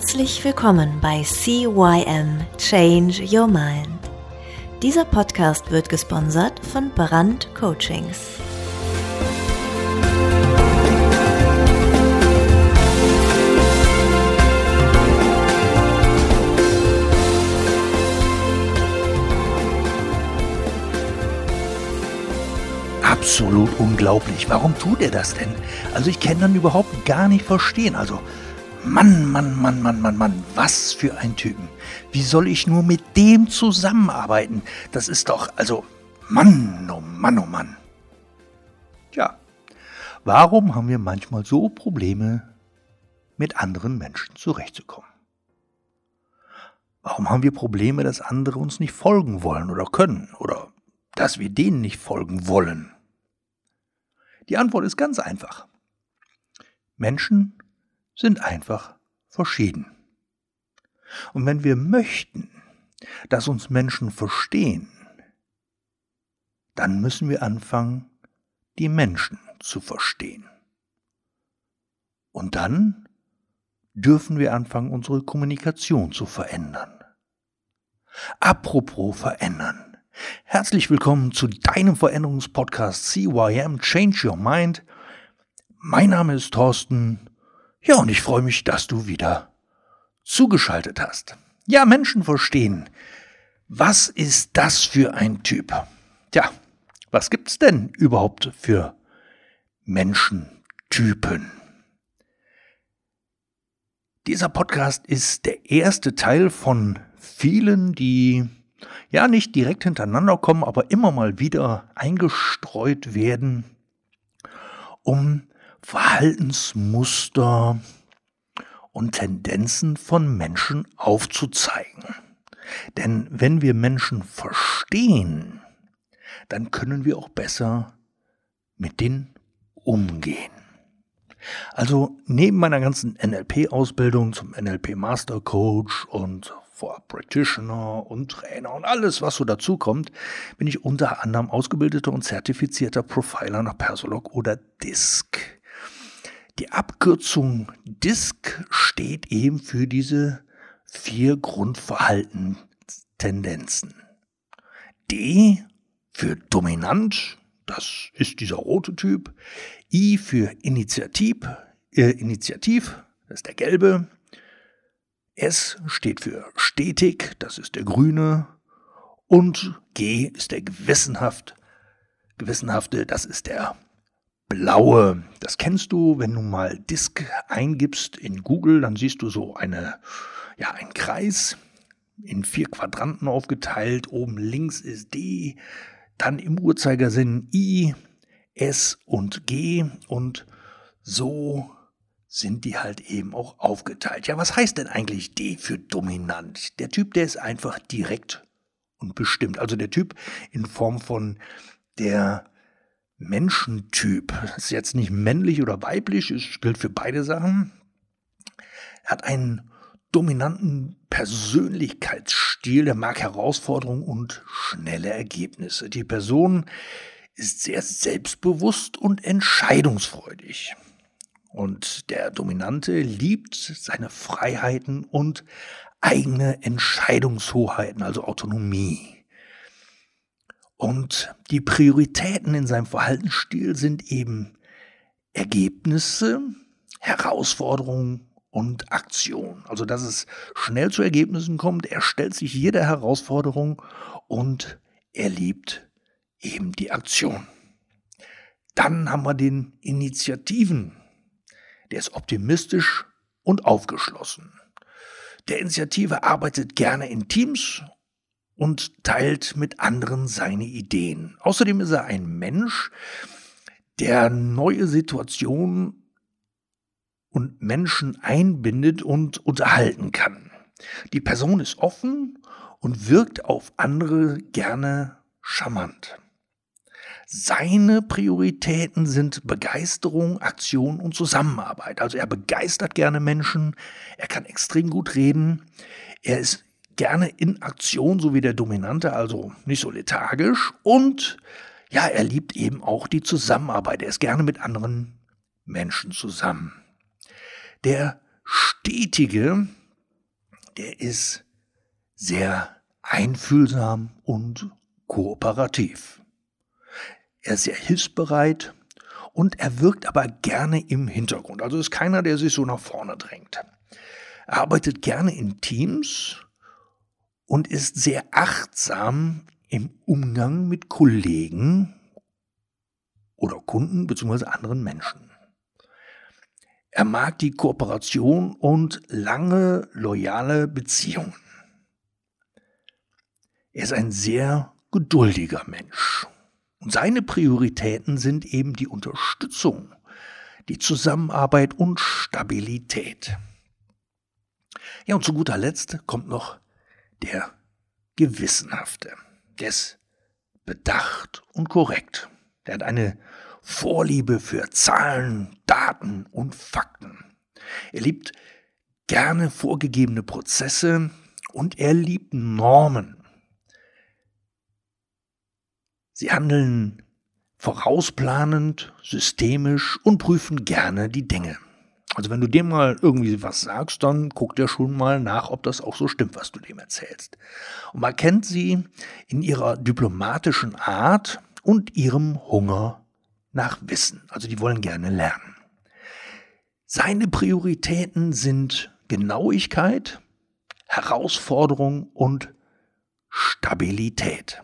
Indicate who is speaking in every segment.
Speaker 1: Herzlich willkommen bei CYM Change Your Mind. Dieser Podcast wird gesponsert von Brand Coachings.
Speaker 2: Absolut unglaublich. Warum tut er das denn? Also ich kann dann überhaupt gar nicht verstehen. Also Mann, Mann, Mann, Mann, Mann, Mann, was für ein Typen. Wie soll ich nur mit dem zusammenarbeiten? Das ist doch, also, Mann, oh Mann, oh Mann. Tja, warum haben wir manchmal so Probleme, mit anderen Menschen zurechtzukommen? Warum haben wir Probleme, dass andere uns nicht folgen wollen oder können oder dass wir denen nicht folgen wollen? Die Antwort ist ganz einfach. Menschen sind einfach verschieden. Und wenn wir möchten, dass uns Menschen verstehen, dann müssen wir anfangen, die Menschen zu verstehen. Und dann dürfen wir anfangen, unsere Kommunikation zu verändern. Apropos verändern. Herzlich willkommen zu deinem Veränderungspodcast CYM Change Your Mind. Mein Name ist Thorsten ja, und ich freue mich, dass du wieder zugeschaltet hast. Ja, Menschen verstehen. Was ist das für ein Typ? Tja, was gibt's denn überhaupt für Menschentypen? Dieser Podcast ist der erste Teil von vielen, die ja nicht direkt hintereinander kommen, aber immer mal wieder eingestreut werden, um Verhaltensmuster und Tendenzen von Menschen aufzuzeigen. Denn wenn wir Menschen verstehen, dann können wir auch besser mit denen umgehen. Also neben meiner ganzen NLP-Ausbildung zum NLP Master Coach und vor Practitioner und Trainer und alles, was so dazukommt, bin ich unter anderem ausgebildeter und zertifizierter Profiler nach Persolog oder DISC. Die Abkürzung DISC steht eben für diese vier Grundverhaltenstendenzen. D für dominant, das ist dieser rote Typ. I für Initiativ, äh, Initiativ, das ist der gelbe. S steht für stetig, das ist der grüne. Und G ist der gewissenhaft, gewissenhafte, das ist der blaue. Das kennst du, wenn du mal Disk eingibst in Google, dann siehst du so eine, ja, einen Kreis in vier Quadranten aufgeteilt. Oben links ist D, dann im Uhrzeigersinn I, S und G und so sind die halt eben auch aufgeteilt. Ja, was heißt denn eigentlich D für dominant? Der Typ, der ist einfach direkt und bestimmt. Also der Typ in Form von der Menschentyp. Das ist jetzt nicht männlich oder weiblich, es gilt für beide Sachen. Er hat einen dominanten Persönlichkeitsstil, der mag Herausforderungen und schnelle Ergebnisse. Die Person ist sehr selbstbewusst und entscheidungsfreudig. Und der Dominante liebt seine Freiheiten und eigene Entscheidungshoheiten, also Autonomie. Und die Prioritäten in seinem Verhaltensstil sind eben Ergebnisse, Herausforderungen und Aktion. Also, dass es schnell zu Ergebnissen kommt. Er stellt sich jeder Herausforderung und er liebt eben die Aktion. Dann haben wir den Initiativen. Der ist optimistisch und aufgeschlossen. Der Initiative arbeitet gerne in Teams und teilt mit anderen seine Ideen. Außerdem ist er ein Mensch, der neue Situationen und Menschen einbindet und unterhalten kann. Die Person ist offen und wirkt auf andere gerne charmant. Seine Prioritäten sind Begeisterung, Aktion und Zusammenarbeit. Also er begeistert gerne Menschen, er kann extrem gut reden, er ist gerne in Aktion, so wie der Dominante, also nicht so lethargisch. Und ja, er liebt eben auch die Zusammenarbeit. Er ist gerne mit anderen Menschen zusammen. Der Stetige, der ist sehr einfühlsam und kooperativ. Er ist sehr hilfsbereit und er wirkt aber gerne im Hintergrund. Also ist keiner, der sich so nach vorne drängt. Er arbeitet gerne in Teams und ist sehr achtsam im Umgang mit Kollegen oder Kunden bzw. anderen Menschen. Er mag die Kooperation und lange loyale Beziehungen. Er ist ein sehr geduldiger Mensch. Und seine Prioritäten sind eben die Unterstützung, die Zusammenarbeit und Stabilität. Ja, und zu guter Letzt kommt noch der Gewissenhafte. Der ist bedacht und korrekt. Der hat eine Vorliebe für Zahlen, Daten und Fakten. Er liebt gerne vorgegebene Prozesse und er liebt Normen. Sie handeln vorausplanend, systemisch und prüfen gerne die Dinge. Also wenn du dem mal irgendwie was sagst, dann guckt er schon mal nach, ob das auch so stimmt, was du dem erzählst. Und man kennt sie in ihrer diplomatischen Art und ihrem Hunger nach Wissen. Also die wollen gerne lernen. Seine Prioritäten sind Genauigkeit, Herausforderung und Stabilität.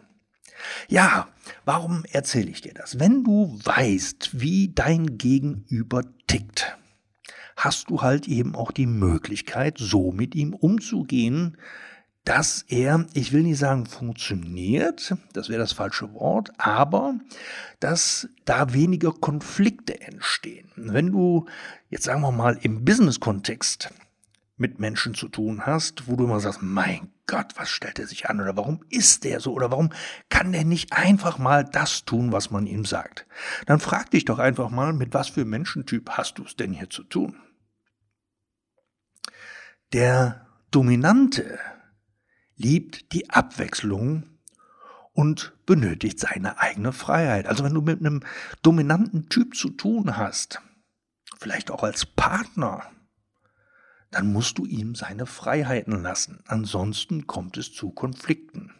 Speaker 2: Ja, warum erzähle ich dir das? Wenn du weißt, wie dein Gegenüber tickt, hast du halt eben auch die Möglichkeit, so mit ihm umzugehen, dass er, ich will nicht sagen funktioniert, das wäre das falsche Wort, aber dass da weniger Konflikte entstehen. Wenn du jetzt sagen wir mal im Business-Kontext mit Menschen zu tun hast, wo du immer sagst, mein Gott, was stellt er sich an oder warum ist der so oder warum kann der nicht einfach mal das tun, was man ihm sagt? Dann frag dich doch einfach mal, mit was für Menschentyp hast du es denn hier zu tun? Der Dominante liebt die Abwechslung und benötigt seine eigene Freiheit. Also wenn du mit einem dominanten Typ zu tun hast, vielleicht auch als Partner, dann musst du ihm seine Freiheiten lassen. Ansonsten kommt es zu Konflikten.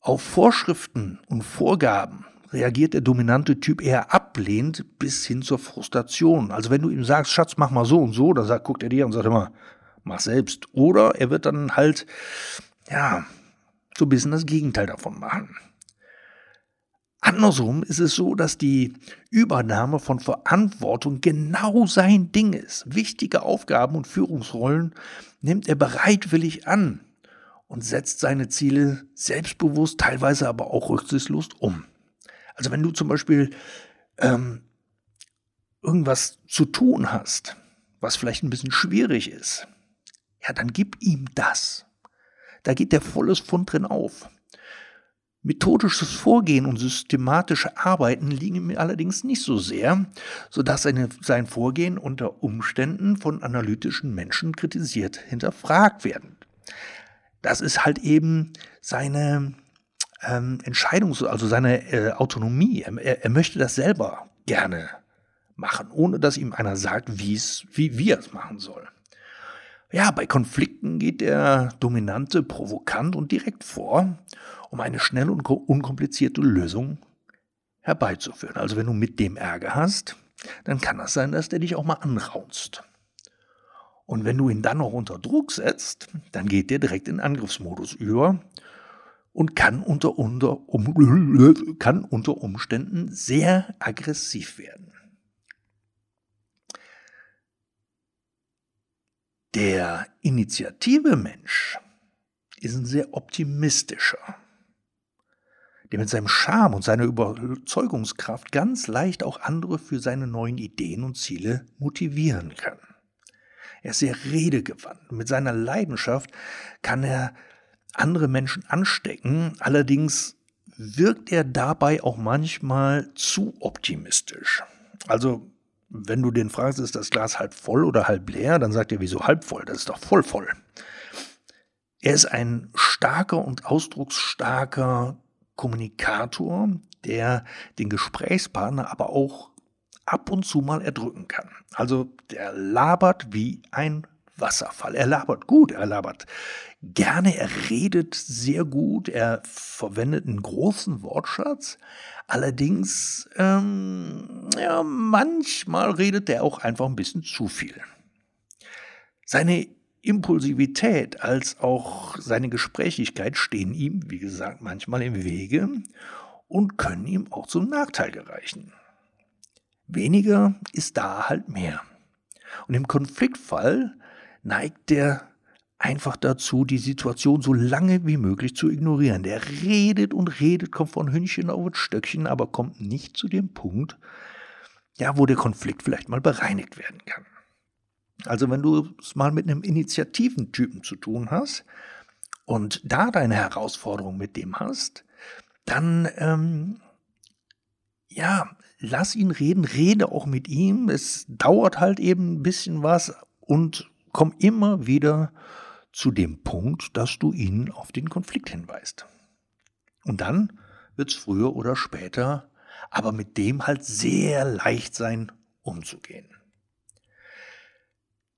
Speaker 2: Auf Vorschriften und Vorgaben reagiert der dominante Typ eher ablehnend bis hin zur Frustration. Also wenn du ihm sagst, Schatz, mach mal so und so, dann sagt, guckt er dir und sagt immer, mach selbst. Oder er wird dann halt, ja, so ein bisschen das Gegenteil davon machen. Andersrum ist es so, dass die Übernahme von Verantwortung genau sein Ding ist. Wichtige Aufgaben und Führungsrollen nimmt er bereitwillig an und setzt seine Ziele selbstbewusst, teilweise aber auch rücksichtslos um. Also wenn du zum Beispiel ähm, irgendwas zu tun hast, was vielleicht ein bisschen schwierig ist, ja, dann gib ihm das. Da geht der volles Fund drin auf. Methodisches Vorgehen und systematische Arbeiten liegen mir allerdings nicht so sehr, sodass seine, sein Vorgehen unter Umständen von analytischen Menschen kritisiert hinterfragt werden. Das ist halt eben seine ähm, Entscheidungs-, also seine äh, Autonomie. Er, er, möchte das selber gerne machen, ohne dass ihm einer sagt, wie's, wie, wie er es machen soll. Ja, bei Konflikten geht der Dominante provokant und direkt vor, um eine schnelle und unkomplizierte Lösung herbeizuführen. Also wenn du mit dem Ärger hast, dann kann das sein, dass der dich auch mal anraunzt. Und wenn du ihn dann noch unter Druck setzt, dann geht der direkt in Angriffsmodus über und kann unter, unter, um, kann unter Umständen sehr aggressiv werden. Der Initiative-Mensch ist ein sehr optimistischer, der mit seinem Charme und seiner Überzeugungskraft ganz leicht auch andere für seine neuen Ideen und Ziele motivieren kann. Er ist sehr redegewandt. Mit seiner Leidenschaft kann er andere Menschen anstecken. Allerdings wirkt er dabei auch manchmal zu optimistisch. Also wenn du den fragst, ist das Glas halb voll oder halb leer, dann sagt er, wieso halb voll? Das ist doch voll voll. Er ist ein starker und ausdrucksstarker Kommunikator, der den Gesprächspartner aber auch ab und zu mal erdrücken kann. Also der labert wie ein Wasserfall. Er labert gut, er labert gerne, er redet sehr gut, er verwendet einen großen Wortschatz. Allerdings, ähm, ja, manchmal redet er auch einfach ein bisschen zu viel. Seine Impulsivität als auch seine Gesprächigkeit stehen ihm, wie gesagt, manchmal im Wege und können ihm auch zum Nachteil gereichen. Weniger ist da halt mehr. Und im Konfliktfall neigt der einfach dazu, die Situation so lange wie möglich zu ignorieren. Der redet und redet, kommt von Hündchen auf Stöckchen, aber kommt nicht zu dem Punkt, ja, wo der Konflikt vielleicht mal bereinigt werden kann. Also wenn du es mal mit einem Initiativentypen zu tun hast und da deine Herausforderung mit dem hast, dann ähm, ja, lass ihn reden, rede auch mit ihm. Es dauert halt eben ein bisschen was und komm immer wieder zu dem Punkt, dass du ihn auf den Konflikt hinweist. Und dann wird es früher oder später aber mit dem halt sehr leicht sein, umzugehen.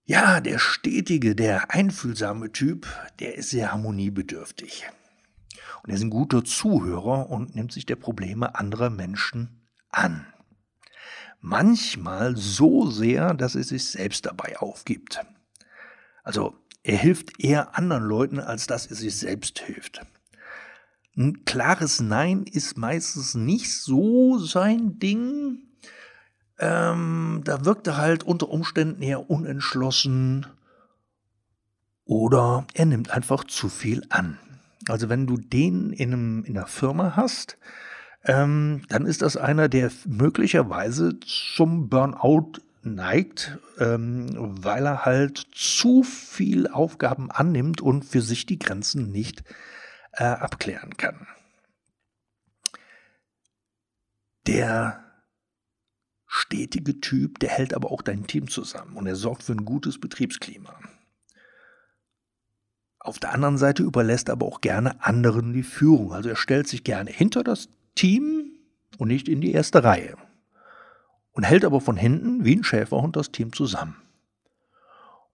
Speaker 2: Ja, der stetige, der einfühlsame Typ, der ist sehr harmoniebedürftig. Und er ist ein guter Zuhörer und nimmt sich der Probleme anderer Menschen an. Manchmal so sehr, dass er sich selbst dabei aufgibt. Also er hilft eher anderen Leuten, als dass er sich selbst hilft. Ein klares Nein ist meistens nicht so sein Ding. Ähm, da wirkt er halt unter Umständen eher unentschlossen oder er nimmt einfach zu viel an. Also wenn du den in, einem, in einer Firma hast, ähm, dann ist das einer, der möglicherweise zum Burnout neigt, ähm, weil er halt zu viel Aufgaben annimmt und für sich die Grenzen nicht äh, abklären kann. Der stetige Typ, der hält aber auch dein Team zusammen und er sorgt für ein gutes Betriebsklima. Auf der anderen Seite überlässt er aber auch gerne anderen die Führung. Also er stellt sich gerne hinter das Team und nicht in die erste Reihe. Und hält aber von hinten wie ein Schäferhund das Team zusammen.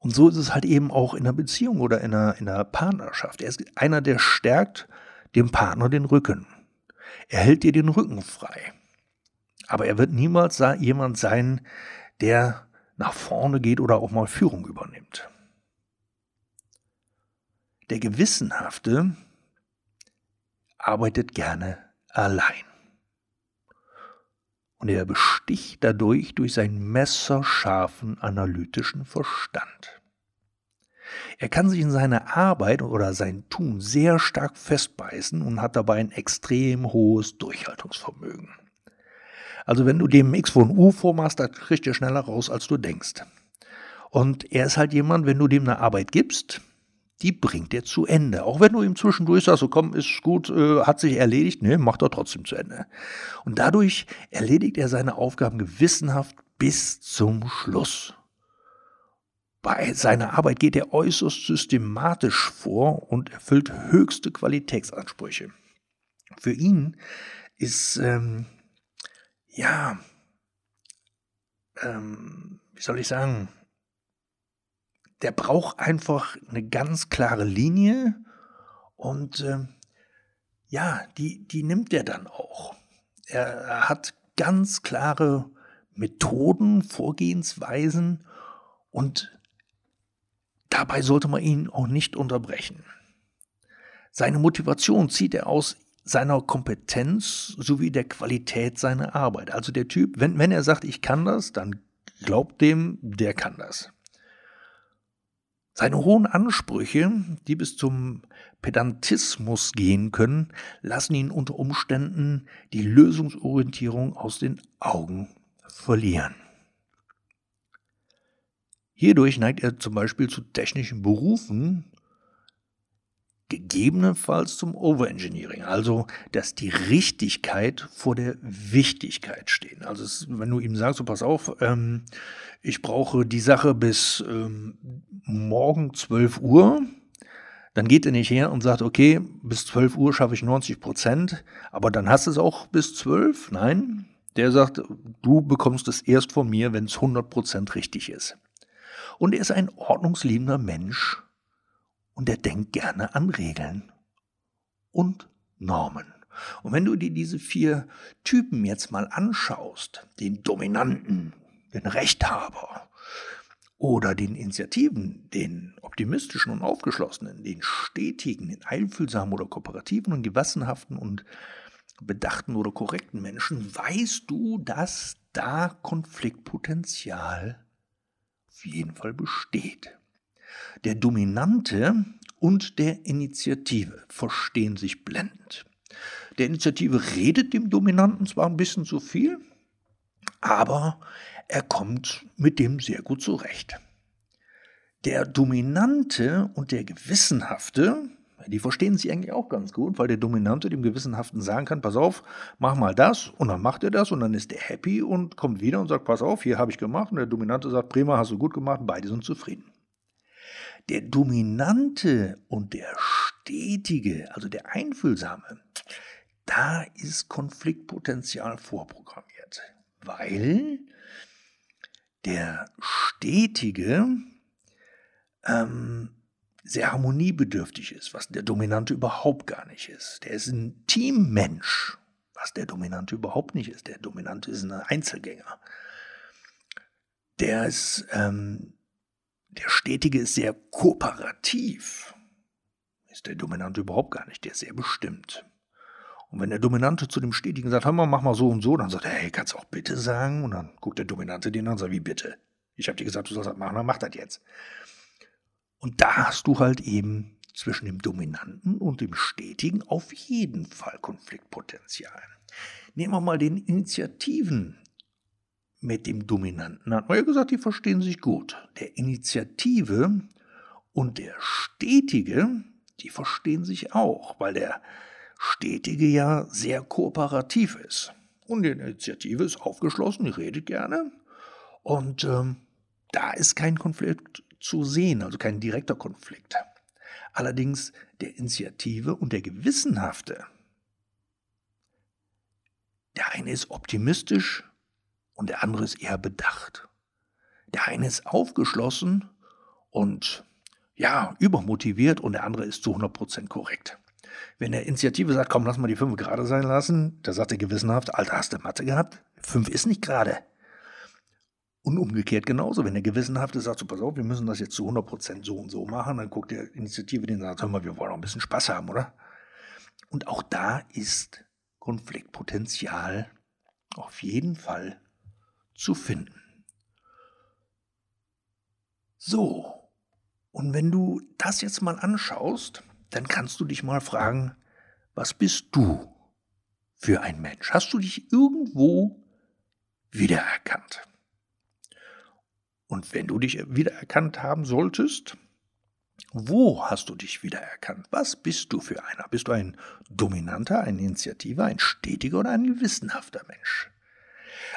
Speaker 2: Und so ist es halt eben auch in einer Beziehung oder in einer, in einer Partnerschaft. Er ist einer, der stärkt dem Partner den Rücken. Er hält dir den Rücken frei. Aber er wird niemals jemand sein, der nach vorne geht oder auch mal Führung übernimmt. Der Gewissenhafte arbeitet gerne allein. Und er besticht dadurch durch seinen messerscharfen analytischen Verstand. Er kann sich in seine Arbeit oder sein Tun sehr stark festbeißen und hat dabei ein extrem hohes Durchhaltungsvermögen. Also wenn du dem X von U vormachst, da kriegt er schneller raus, als du denkst. Und er ist halt jemand, wenn du dem eine Arbeit gibst, die bringt er zu Ende. Auch wenn du ihm zwischendurch sagst, so komm, ist gut, äh, hat sich erledigt, ne, macht er trotzdem zu Ende. Und dadurch erledigt er seine Aufgaben gewissenhaft bis zum Schluss. Bei seiner Arbeit geht er äußerst systematisch vor und erfüllt höchste Qualitätsansprüche. Für ihn ist ähm, ja, ähm, wie soll ich sagen, der braucht einfach eine ganz klare Linie und äh, ja, die, die nimmt er dann auch. Er, er hat ganz klare Methoden, Vorgehensweisen und dabei sollte man ihn auch nicht unterbrechen. Seine Motivation zieht er aus seiner Kompetenz sowie der Qualität seiner Arbeit. Also der Typ, wenn, wenn er sagt, ich kann das, dann glaubt dem, der kann das. Seine hohen Ansprüche, die bis zum Pedantismus gehen können, lassen ihn unter Umständen die Lösungsorientierung aus den Augen verlieren. Hierdurch neigt er zum Beispiel zu technischen Berufen, gegebenenfalls zum Overengineering, also dass die Richtigkeit vor der Wichtigkeit stehen. Also es, wenn du ihm sagst, so pass auf, ähm, ich brauche die Sache bis ähm, morgen 12 Uhr, dann geht er nicht her und sagt, okay, bis 12 Uhr schaffe ich 90 Prozent, aber dann hast du es auch bis 12. Nein, der sagt, du bekommst es erst von mir, wenn es 100 Prozent richtig ist. Und er ist ein ordnungsliebender Mensch und er denkt gerne an Regeln und Normen. Und wenn du dir diese vier Typen jetzt mal anschaust, den Dominanten, den Rechthaber oder den Initiativen, den optimistischen und aufgeschlossenen, den stetigen, den einfühlsamen oder kooperativen und gewissenhaften und bedachten oder korrekten Menschen, weißt du, dass da Konfliktpotenzial auf jeden Fall besteht. Der Dominante und der Initiative verstehen sich blendend. Der Initiative redet dem Dominanten zwar ein bisschen zu viel, aber er kommt mit dem sehr gut zurecht. Der Dominante und der Gewissenhafte, die verstehen sich eigentlich auch ganz gut, weil der Dominante dem Gewissenhaften sagen kann, pass auf, mach mal das und dann macht er das und dann ist er happy und kommt wieder und sagt, pass auf, hier habe ich gemacht und der Dominante sagt, prima, hast du gut gemacht, beide sind zufrieden. Der Dominante und der Stetige, also der Einfühlsame, da ist Konfliktpotenzial vorprogrammiert, weil der Stetige ähm, sehr harmoniebedürftig ist, was der Dominante überhaupt gar nicht ist. Der ist ein Teammensch, was der Dominante überhaupt nicht ist. Der Dominante ist ein Einzelgänger. Der ist ähm, der Stetige ist sehr kooperativ. Ist der Dominante überhaupt gar nicht, der ist sehr bestimmt. Und wenn der Dominante zu dem Stetigen sagt, hör mal, mach mal so und so, dann sagt er, hey, kannst du auch bitte sagen? Und dann guckt der Dominante den an und sagt, wie bitte? Ich habe dir gesagt, du sollst das machen, dann mach das jetzt. Und da hast du halt eben zwischen dem Dominanten und dem Stetigen auf jeden Fall Konfliktpotenzial. Nehmen wir mal den Initiativen mit dem Dominanten hat man ja gesagt, die verstehen sich gut. Der Initiative und der Stetige, die verstehen sich auch, weil der Stetige ja sehr kooperativ ist. Und die Initiative ist aufgeschlossen, die redet gerne. Und ähm, da ist kein Konflikt zu sehen, also kein direkter Konflikt. Allerdings der Initiative und der Gewissenhafte, der eine ist optimistisch, und der andere ist eher bedacht. Der eine ist aufgeschlossen und ja, übermotiviert und der andere ist zu 100% korrekt. Wenn der Initiative sagt, komm, lass mal die 5 gerade sein lassen, da sagt er gewissenhaft, Alter, hast du Mathe gehabt? 5 ist nicht gerade. Und umgekehrt genauso, wenn der Gewissenhafte sagt, so pass auf, wir müssen das jetzt zu 100% so und so machen, dann guckt der Initiative den und sagt, hör mal, wir wollen auch ein bisschen Spaß haben, oder? Und auch da ist Konfliktpotenzial auf jeden Fall zu finden. So, und wenn du das jetzt mal anschaust, dann kannst du dich mal fragen, was bist du für ein Mensch? Hast du dich irgendwo wiedererkannt? Und wenn du dich wiedererkannt haben solltest, wo hast du dich wiedererkannt? Was bist du für einer? Bist du ein dominanter, ein Initiativer, ein stetiger oder ein gewissenhafter Mensch?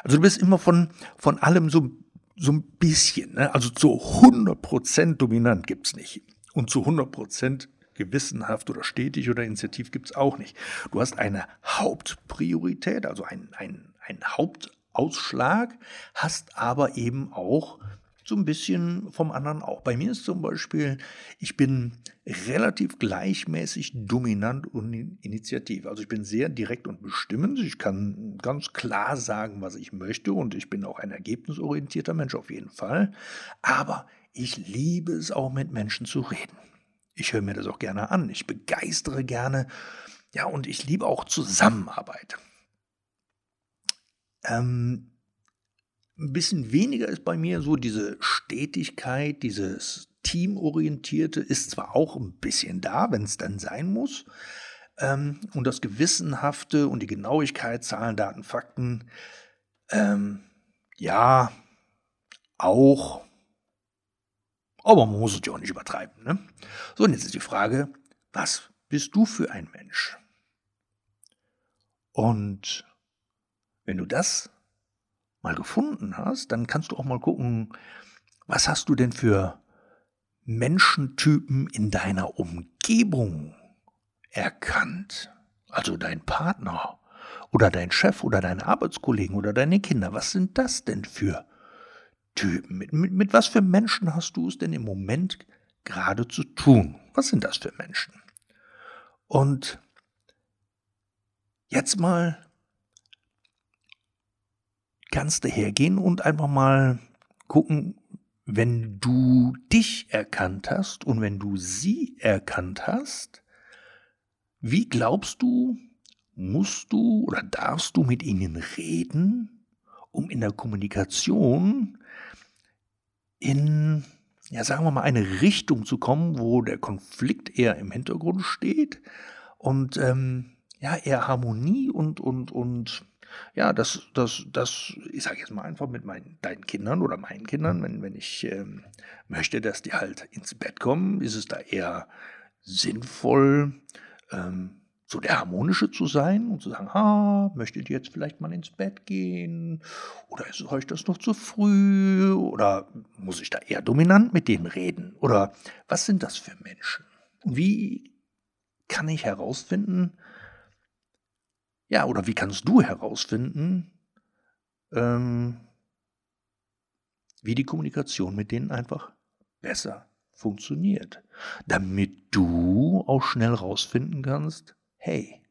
Speaker 2: Also du bist immer von, von allem so, so ein bisschen, ne? also zu 100% dominant gibt es nicht. Und zu 100% gewissenhaft oder stetig oder initiativ gibt es auch nicht. Du hast eine Hauptpriorität, also ein, ein, ein Hauptausschlag, hast aber eben auch so ein bisschen vom anderen auch. Bei mir ist zum Beispiel, ich bin relativ gleichmäßig dominant und initiativ. Also ich bin sehr direkt und bestimmend. Ich kann ganz klar sagen, was ich möchte und ich bin auch ein ergebnisorientierter Mensch auf jeden Fall. Aber ich liebe es auch mit Menschen zu reden. Ich höre mir das auch gerne an. Ich begeistere gerne. Ja, und ich liebe auch Zusammenarbeit. Ähm, ein bisschen weniger ist bei mir so diese Stetigkeit, dieses Teamorientierte ist zwar auch ein bisschen da, wenn es dann sein muss. Ähm, und das Gewissenhafte und die Genauigkeit, Zahlen, Daten, Fakten, ähm, ja, auch. Aber man muss es ja auch nicht übertreiben. Ne? So, und jetzt ist die Frage, was bist du für ein Mensch? Und wenn du das mal gefunden hast, dann kannst du auch mal gucken, was hast du denn für Menschentypen in deiner Umgebung erkannt? Also dein Partner oder dein Chef oder deine Arbeitskollegen oder deine Kinder. Was sind das denn für Typen? Mit, mit, mit was für Menschen hast du es denn im Moment gerade zu tun? Was sind das für Menschen? Und jetzt mal kannst du hergehen und einfach mal gucken, wenn du dich erkannt hast und wenn du sie erkannt hast, wie glaubst du, musst du oder darfst du mit ihnen reden, um in der Kommunikation in, ja, sagen wir mal, eine Richtung zu kommen, wo der Konflikt eher im Hintergrund steht und ähm, ja, eher Harmonie und, und, und ja, das, das, das, ich sage jetzt mal einfach mit meinen, deinen Kindern oder meinen Kindern, wenn, wenn ich ähm, möchte, dass die halt ins Bett kommen, ist es da eher sinnvoll, ähm, so der Harmonische zu sein und zu sagen, ha, möchtet ihr jetzt vielleicht mal ins Bett gehen? Oder ist euch das noch zu früh? Oder muss ich da eher dominant mit denen reden? Oder was sind das für Menschen? Und wie kann ich herausfinden, ja, oder wie kannst du herausfinden, ähm, wie die Kommunikation mit denen einfach besser funktioniert, damit du auch schnell rausfinden kannst, hey,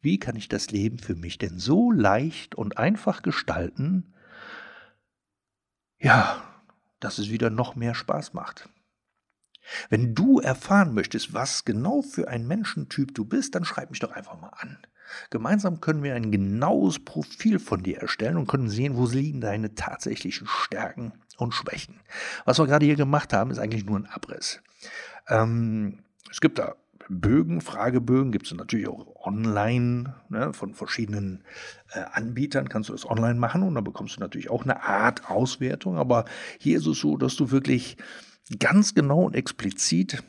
Speaker 2: wie kann ich das Leben für mich denn so leicht und einfach gestalten, ja, dass es wieder noch mehr Spaß macht. Wenn du erfahren möchtest, was genau für ein Menschentyp du bist, dann schreib mich doch einfach mal an. Gemeinsam können wir ein genaues Profil von dir erstellen und können sehen, wo liegen deine tatsächlichen Stärken und Schwächen. Was wir gerade hier gemacht haben, ist eigentlich nur ein Abriss. Ähm, es gibt da Bögen, Fragebögen, gibt es natürlich auch online ne, von verschiedenen äh, Anbietern, kannst du das online machen und dann bekommst du natürlich auch eine Art Auswertung. Aber hier ist es so, dass du wirklich ganz genau und explizit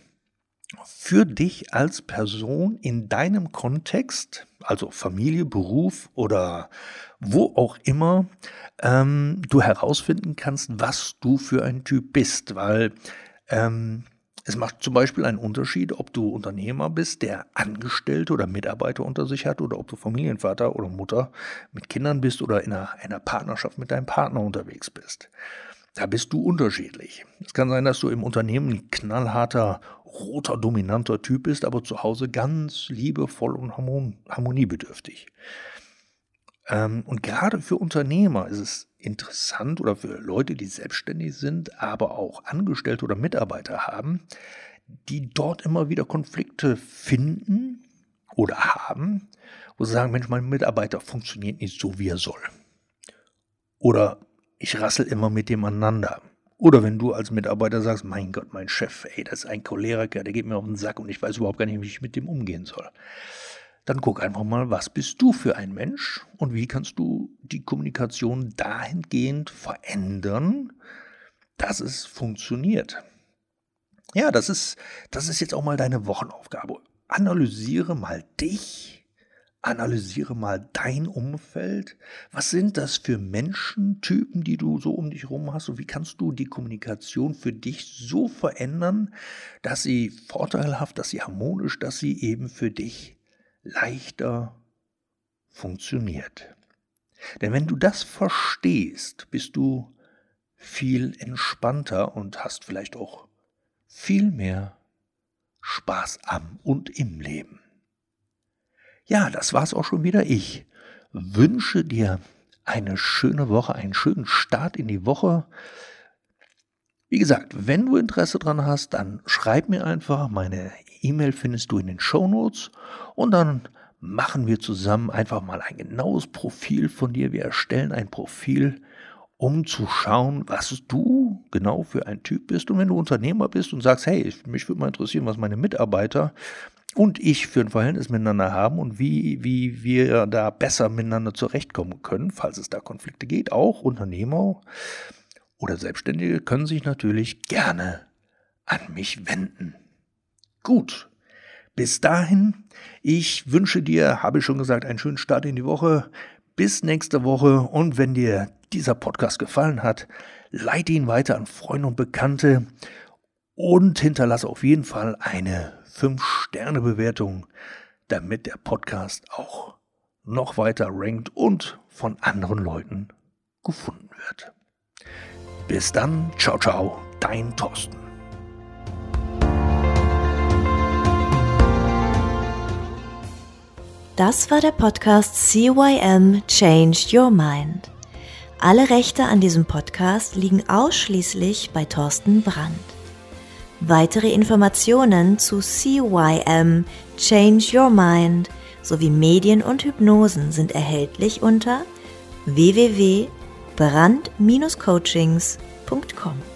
Speaker 2: für dich als Person in deinem Kontext, also Familie, Beruf oder wo auch immer, ähm, du herausfinden kannst, was du für ein Typ bist, weil ähm, es macht zum Beispiel einen Unterschied, ob du Unternehmer bist, der Angestellte oder Mitarbeiter unter sich hat, oder ob du Familienvater oder Mutter mit Kindern bist oder in einer, einer Partnerschaft mit deinem Partner unterwegs bist. Da bist du unterschiedlich. Es kann sein, dass du im Unternehmen ein knallharter, roter, dominanter Typ bist, aber zu Hause ganz liebevoll und harmoniebedürftig. Ähm, und gerade für Unternehmer ist es interessant oder für Leute, die selbstständig sind, aber auch Angestellte oder Mitarbeiter haben, die dort immer wieder Konflikte finden oder haben, wo sie sagen, Mensch, mein Mitarbeiter funktioniert nicht so, wie er soll. Oder ich rassel immer mit dem aneinander. Oder wenn du als Mitarbeiter sagst, mein Gott, mein Chef, ey, das ist ein Choleriker, der geht mir auf den Sack und ich weiß überhaupt gar nicht, wie ich mit dem umgehen soll. Dann guck einfach mal, was bist du für ein Mensch und wie kannst du die Kommunikation dahingehend verändern, dass es funktioniert. Ja, das ist, das ist jetzt auch mal deine Wochenaufgabe. Analysiere mal dich, Analysiere mal dein Umfeld. Was sind das für Menschentypen, die du so um dich herum hast? Und wie kannst du die Kommunikation für dich so verändern, dass sie vorteilhaft, dass sie harmonisch, dass sie eben für dich leichter funktioniert? Denn wenn du das verstehst, bist du viel entspannter und hast vielleicht auch viel mehr Spaß am und im Leben. Ja, das war's auch schon wieder. Ich wünsche dir eine schöne Woche, einen schönen Start in die Woche. Wie gesagt, wenn du Interesse dran hast, dann schreib mir einfach. Meine E-Mail findest du in den Show Notes und dann machen wir zusammen einfach mal ein genaues Profil von dir. Wir erstellen ein Profil, um zu schauen, was du genau für ein Typ bist. Und wenn du Unternehmer bist und sagst, hey, mich würde mal interessieren, was meine Mitarbeiter und ich für ein Verhältnis miteinander haben und wie, wie wir da besser miteinander zurechtkommen können, falls es da Konflikte geht. Auch Unternehmer oder Selbstständige können sich natürlich gerne an mich wenden. Gut, bis dahin, ich wünsche dir, habe ich schon gesagt, einen schönen Start in die Woche. Bis nächste Woche und wenn dir dieser Podcast gefallen hat, leite ihn weiter an Freunde und Bekannte und hinterlasse auf jeden Fall eine 5-Sterne-Bewertung, damit der Podcast auch noch weiter rankt und von anderen Leuten gefunden wird. Bis dann, ciao, ciao, dein Thorsten.
Speaker 1: Das war der Podcast CYM Change Your Mind. Alle Rechte an diesem Podcast liegen ausschließlich bei Thorsten Brandt. Weitere Informationen zu CYM Change Your Mind sowie Medien und Hypnosen sind erhältlich unter www.brand-coachings.com.